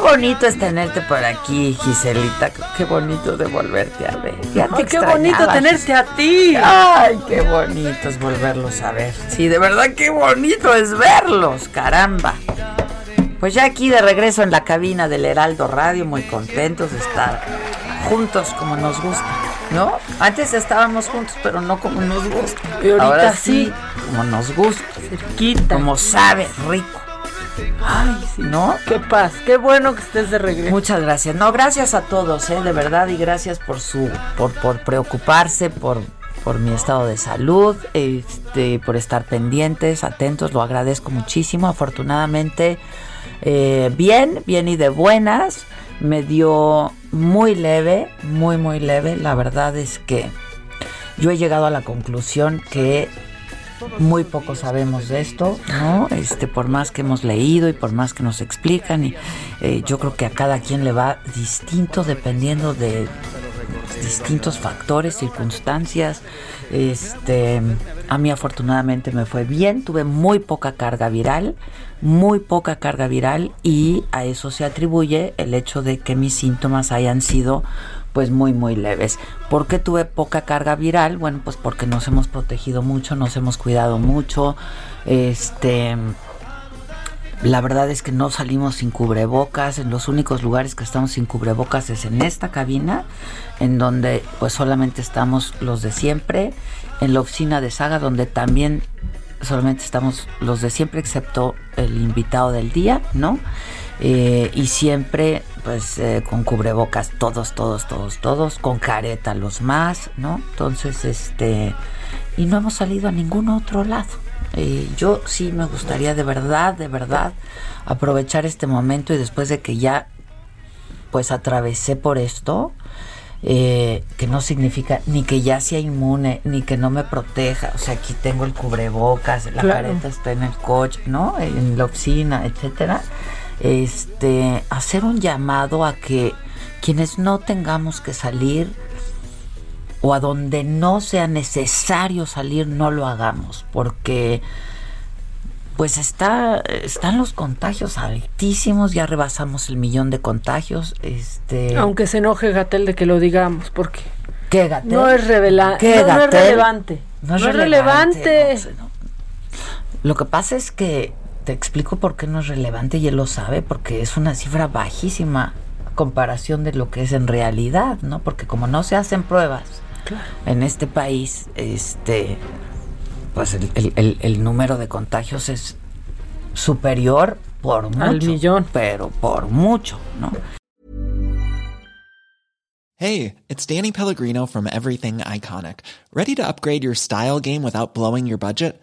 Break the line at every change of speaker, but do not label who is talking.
Qué bonito es tenerte por aquí, Giselita. Qué bonito de volverte a ver. Ya te
Ay, qué bonito tenerte a ti.
Ay, qué bonito es volverlos a ver. Sí, de verdad qué bonito es verlos, caramba. Pues ya aquí de regreso en la cabina del Heraldo Radio, muy contentos de estar juntos como nos gusta, ¿no? Antes estábamos juntos, pero no como nos gusta.
Y ahorita
Ahora
sí.
como nos gusta,
Cerquita.
como sabe, rico.
Ay, sí.
¿No?
Qué paz. Qué bueno que estés de regreso.
Muchas gracias. No, gracias a todos, ¿eh? de verdad, y gracias por su, por, por preocuparse, por, por mi estado de salud, este, por estar pendientes, atentos, lo agradezco muchísimo. Afortunadamente, eh, bien, bien y de buenas. Me dio muy leve, muy, muy leve. La verdad es que yo he llegado a la conclusión que muy poco sabemos de esto, ¿no? Este, por más que hemos leído y por más que nos explican, y eh, yo creo que a cada quien le va distinto dependiendo de distintos factores, circunstancias. Este, a mí afortunadamente me fue bien, tuve muy poca carga viral, muy poca carga viral y a eso se atribuye el hecho de que mis síntomas hayan sido pues muy muy leves. ¿Por qué tuve poca carga viral? Bueno, pues porque nos hemos protegido mucho, nos hemos cuidado mucho. Este la verdad es que no salimos sin cubrebocas. En los únicos lugares que estamos sin cubrebocas es en esta cabina, en donde pues solamente estamos los de siempre. En la oficina de Saga, donde también solamente estamos los de siempre, excepto el invitado del día, ¿no? Eh, y siempre pues eh, con cubrebocas, todos, todos, todos, todos, con careta los más, ¿no? Entonces, este, y no hemos salido a ningún otro lado. Eh, yo sí me gustaría de verdad, de verdad, aprovechar este momento y después de que ya pues atravesé por esto, eh, que no significa ni que ya sea inmune, ni que no me proteja. O sea, aquí tengo el cubrebocas, la
Claro.
careta está en el coche, ¿no? En la oficina, etcétera. Este, hacer un llamado a que quienes no tengamos que salir o a donde no sea necesario salir, no lo hagamos, porque pues está, están los contagios altísimos, ya rebasamos el millón de contagios, este
Aunque se enoje Gatel de que lo digamos, porque
¿Qué, Gatell?
no es revela
¿Qué,
no, no es relevante.
No es relevante.
relevante.
no. Lo que pasa es que te explico por qué no es relevante y él lo sabe, porque es una cifra bajísima a comparación de lo que es en realidad, ¿no? Porque como no se hacen pruebas en este país, este, pues el, el- el- el número de contagios es superior por mucho,
Al millón.
pero por mucho, ¿no?
Hey, it's Danny Pellegrino from Everything Iconic. Ready to upgrade your style game without blowing your budget?